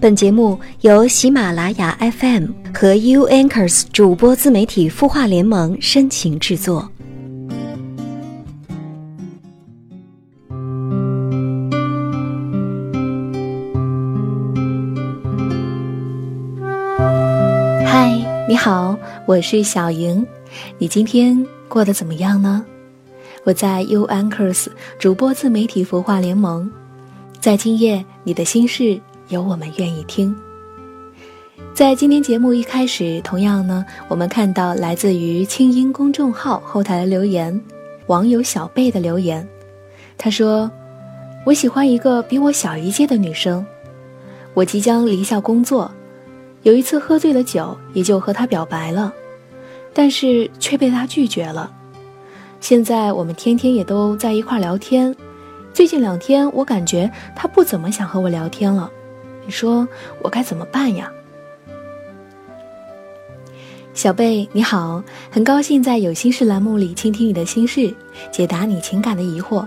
本节目由喜马拉雅 FM 和 U Anchors 主播自媒体孵化联盟深情制作。嗨，你好，我是小莹，你今天过得怎么样呢？我在 U Anchors 主播自媒体孵化联盟，在今夜，你的心事。有我们愿意听。在今天节目一开始，同样呢，我们看到来自于清音公众号后台的留言，网友小贝的留言，他说：“我喜欢一个比我小一届的女生，我即将离校工作，有一次喝醉了酒，也就和她表白了，但是却被她拒绝了。现在我们天天也都在一块聊天，最近两天我感觉她不怎么想和我聊天了。”你说我该怎么办呀？小贝你好，很高兴在有心事栏目里倾听你的心事，解答你情感的疑惑。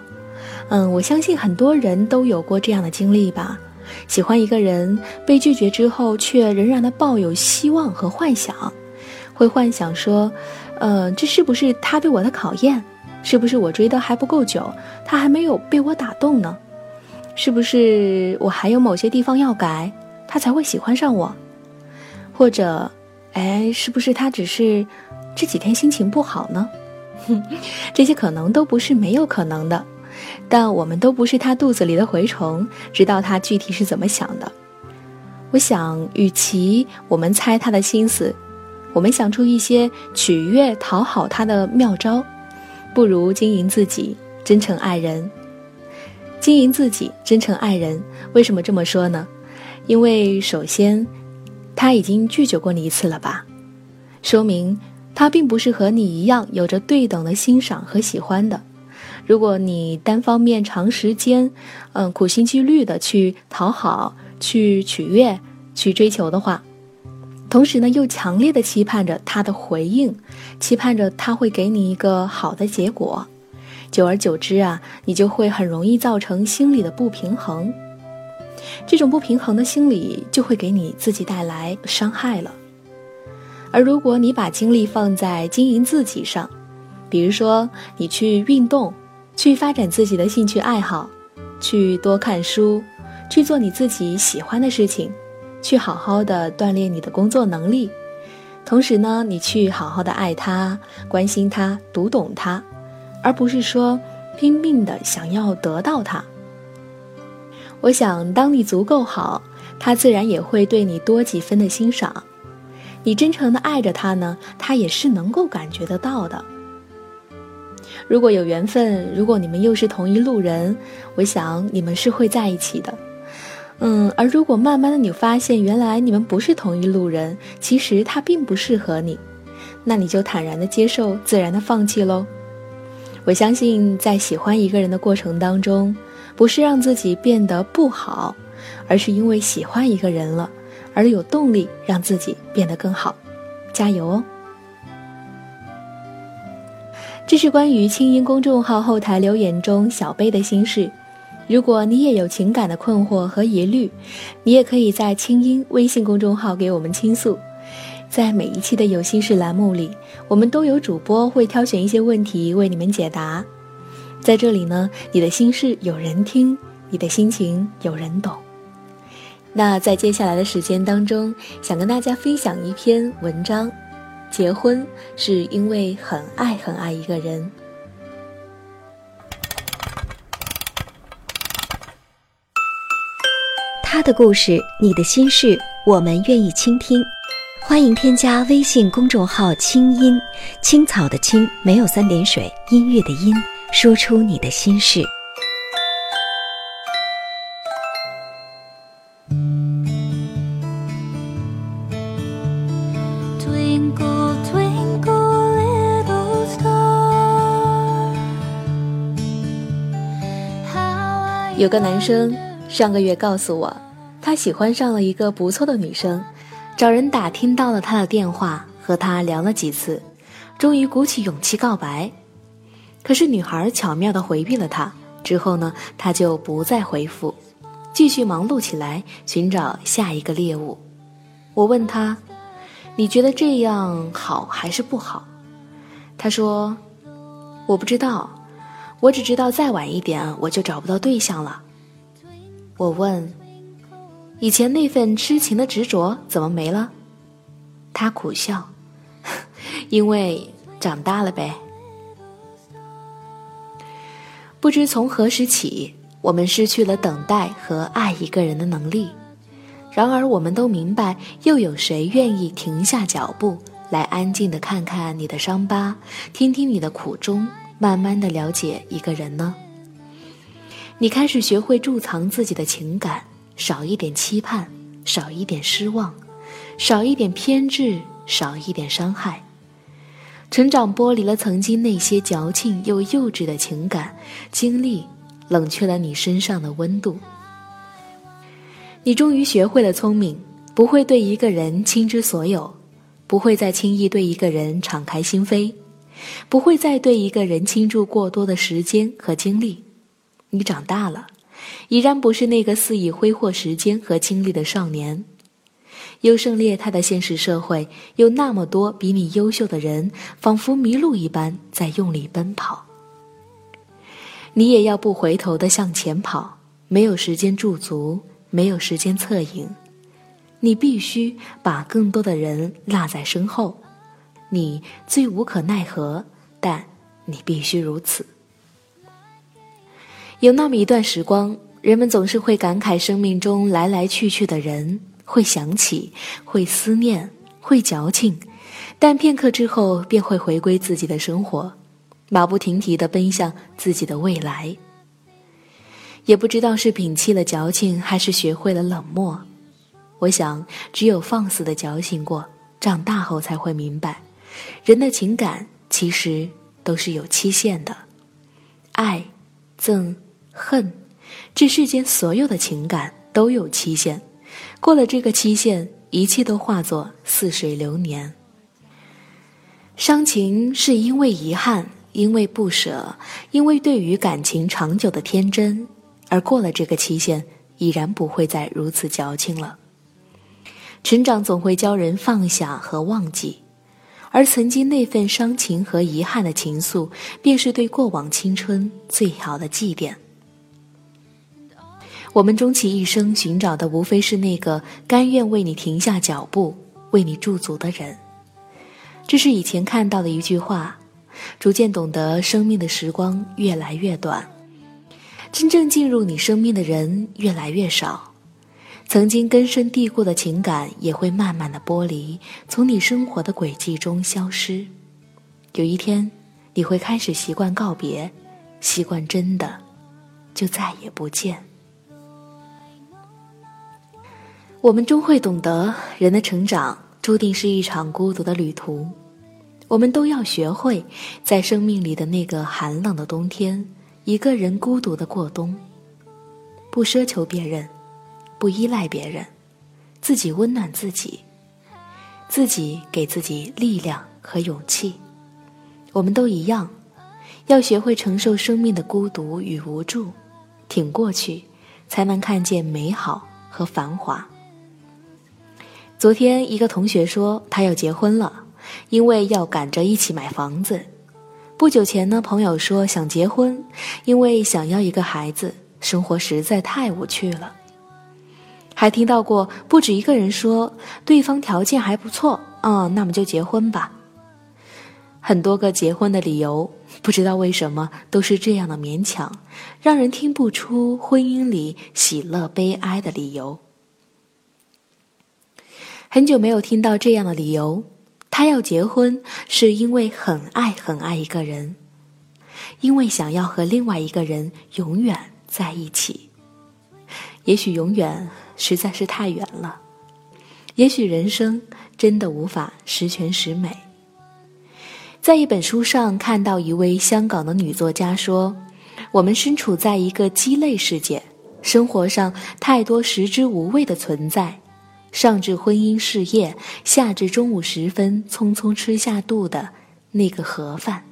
嗯，我相信很多人都有过这样的经历吧。喜欢一个人被拒绝之后，却仍然的抱有希望和幻想，会幻想说，呃，这是不是他对我的考验？是不是我追的还不够久，他还没有被我打动呢？是不是我还有某些地方要改，他才会喜欢上我？或者，哎，是不是他只是这几天心情不好呢？哼 这些可能都不是没有可能的，但我们都不是他肚子里的蛔虫，知道他具体是怎么想的。我想，与其我们猜他的心思，我们想出一些取悦、讨好他的妙招，不如经营自己，真诚爱人。经营自己，真诚爱人。为什么这么说呢？因为首先，他已经拒绝过你一次了吧，说明他并不是和你一样有着对等的欣赏和喜欢的。如果你单方面长时间，嗯，苦心积虑的去讨好、去取悦、去追求的话，同时呢，又强烈的期盼着他的回应，期盼着他会给你一个好的结果。久而久之啊，你就会很容易造成心理的不平衡，这种不平衡的心理就会给你自己带来伤害了。而如果你把精力放在经营自己上，比如说你去运动，去发展自己的兴趣爱好，去多看书，去做你自己喜欢的事情，去好好的锻炼你的工作能力，同时呢，你去好好的爱他，关心他，读懂他。而不是说拼命的想要得到他。我想，当你足够好，他自然也会对你多几分的欣赏。你真诚的爱着他呢，他也是能够感觉得到的。如果有缘分，如果你们又是同一路人，我想你们是会在一起的。嗯，而如果慢慢的你发现原来你们不是同一路人，其实他并不适合你，那你就坦然的接受，自然的放弃喽。我相信，在喜欢一个人的过程当中，不是让自己变得不好，而是因为喜欢一个人了，而有动力让自己变得更好。加油哦！这是关于清音公众号后台留言中小贝的心事。如果你也有情感的困惑和疑虑，你也可以在清音微信公众号给我们倾诉。在每一期的有心事栏目里，我们都有主播会挑选一些问题为你们解答。在这里呢，你的心事有人听，你的心情有人懂。那在接下来的时间当中，想跟大家分享一篇文章：结婚是因为很爱很爱一个人。他的故事，你的心事，我们愿意倾听。欢迎添加微信公众号“清音青草”的青没有三点水，音乐的音，说出你的心事。有个男生上个月告诉我，他喜欢上了一个不错的女生。找人打听到了他的电话，和他聊了几次，终于鼓起勇气告白。可是女孩巧妙地回避了他，之后呢，他就不再回复。继续忙碌起来，寻找下一个猎物。我问他：“你觉得这样好还是不好？”他说：“我不知道，我只知道再晚一点我就找不到对象了。”我问：“以前那份痴情的执着怎么没了？”他苦笑：“ 因为长大了呗。”不知从何时起，我们失去了等待和爱一个人的能力。然而，我们都明白，又有谁愿意停下脚步，来安静的看看你的伤疤，听听你的苦衷，慢慢的了解一个人呢？你开始学会贮藏自己的情感，少一点期盼，少一点失望，少一点偏执，少一点伤害。成长剥离了曾经那些矫情又幼稚的情感经历，冷却了你身上的温度。你终于学会了聪明，不会对一个人倾之所有，不会再轻易对一个人敞开心扉，不会再对一个人倾注过多的时间和精力。你长大了，已然不是那个肆意挥霍时间和精力的少年。优胜劣汰的现实社会，有那么多比你优秀的人，仿佛迷路一般在用力奔跑。你也要不回头的向前跑，没有时间驻足，没有时间侧影，你必须把更多的人落在身后。你最无可奈何，但你必须如此。有那么一段时光，人们总是会感慨生命中来来去去的人。会想起，会思念，会矫情，但片刻之后便会回归自己的生活，马不停蹄地奔向自己的未来。也不知道是摒弃了矫情，还是学会了冷漠。我想，只有放肆的矫情过，长大后才会明白，人的情感其实都是有期限的。爱、憎、恨，这世间所有的情感都有期限。过了这个期限，一切都化作似水流年。伤情是因为遗憾，因为不舍，因为对于感情长久的天真，而过了这个期限，已然不会再如此矫情了。成长总会教人放下和忘记，而曾经那份伤情和遗憾的情愫，便是对过往青春最好的祭奠。我们终其一生寻找的，无非是那个甘愿为你停下脚步、为你驻足的人。这是以前看到的一句话，逐渐懂得生命的时光越来越短，真正进入你生命的人越来越少，曾经根深蒂固的情感也会慢慢的剥离，从你生活的轨迹中消失。有一天，你会开始习惯告别，习惯真的就再也不见。我们终会懂得，人的成长注定是一场孤独的旅途。我们都要学会，在生命里的那个寒冷的冬天，一个人孤独的过冬。不奢求别人，不依赖别人，自己温暖自己，自己给自己力量和勇气。我们都一样，要学会承受生命的孤独与无助，挺过去，才能看见美好和繁华。昨天，一个同学说他要结婚了，因为要赶着一起买房子。不久前呢，朋友说想结婚，因为想要一个孩子，生活实在太无趣了。还听到过不止一个人说对方条件还不错啊，那么就结婚吧。很多个结婚的理由，不知道为什么都是这样的勉强，让人听不出婚姻里喜乐悲哀的理由。很久没有听到这样的理由，他要结婚是因为很爱很爱一个人，因为想要和另外一个人永远在一起。也许永远实在是太远了，也许人生真的无法十全十美。在一本书上看到一位香港的女作家说：“我们身处在一个鸡肋世界，生活上太多食之无味的存在。”上至婚姻事业，下至中午时分匆匆吃下肚的那个盒饭。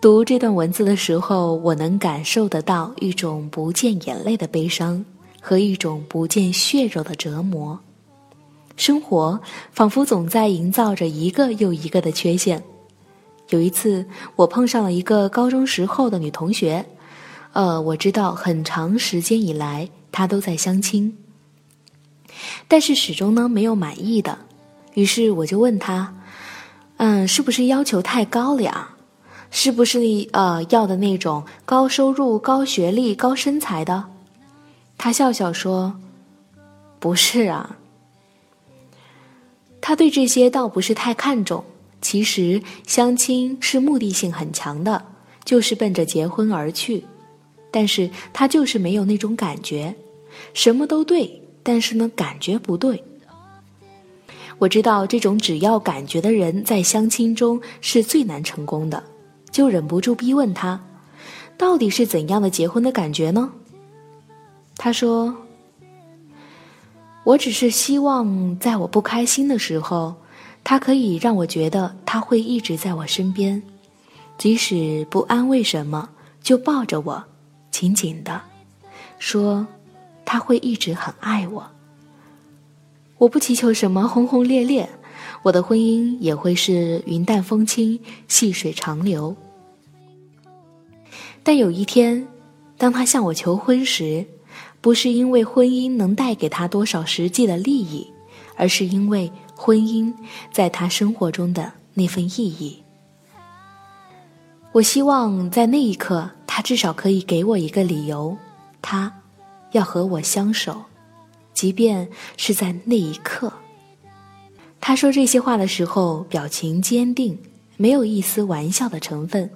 读这段文字的时候，我能感受得到一种不见眼泪的悲伤和一种不见血肉的折磨。生活仿佛总在营造着一个又一个的缺陷。有一次，我碰上了一个高中时候的女同学，呃，我知道很长时间以来她都在相亲，但是始终呢没有满意的。于是我就问他：“嗯，是不是要求太高了呀？是不是呃要的那种高收入、高学历、高身材的？”他笑笑说：“不是啊。”他对这些倒不是太看重，其实相亲是目的性很强的，就是奔着结婚而去。但是他就是没有那种感觉，什么都对，但是呢感觉不对。我知道这种只要感觉的人在相亲中是最难成功的，就忍不住逼问他，到底是怎样的结婚的感觉呢？他说。我只是希望，在我不开心的时候，他可以让我觉得他会一直在我身边，即使不安慰什么，就抱着我，紧紧的，说他会一直很爱我。我不祈求什么轰轰烈烈，我的婚姻也会是云淡风轻、细水长流。但有一天，当他向我求婚时，不是因为婚姻能带给他多少实际的利益，而是因为婚姻在他生活中的那份意义。我希望在那一刻，他至少可以给我一个理由，他要和我相守，即便是在那一刻。他说这些话的时候，表情坚定，没有一丝玩笑的成分。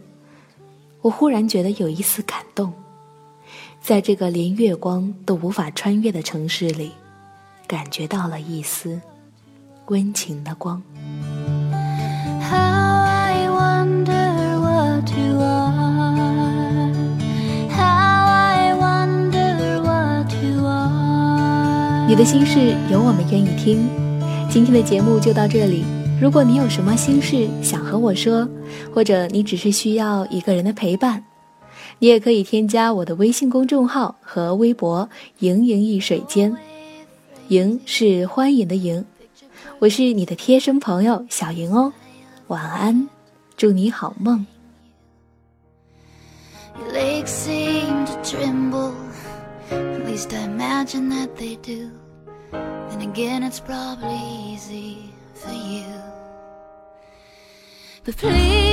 我忽然觉得有一丝感动。在这个连月光都无法穿越的城市里，感觉到了一丝温情的光。你的心事有我们愿意听。今天的节目就到这里。如果你有什么心事想和我说，或者你只是需要一个人的陪伴。你也可以添加我的微信公众号和微博“盈盈一水间”，盈是欢迎的盈，我是你的贴身朋友小莹哦，晚安，祝你好梦。Then again, it's probably easy for you. But please.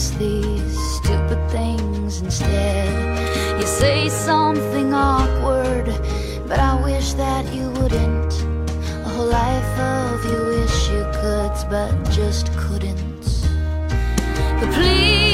These stupid things instead. You say something awkward, but I wish that you wouldn't. A whole life of you wish you could, but just couldn't. But please.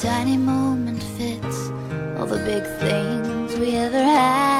Tiny moment fits all the big things we ever had,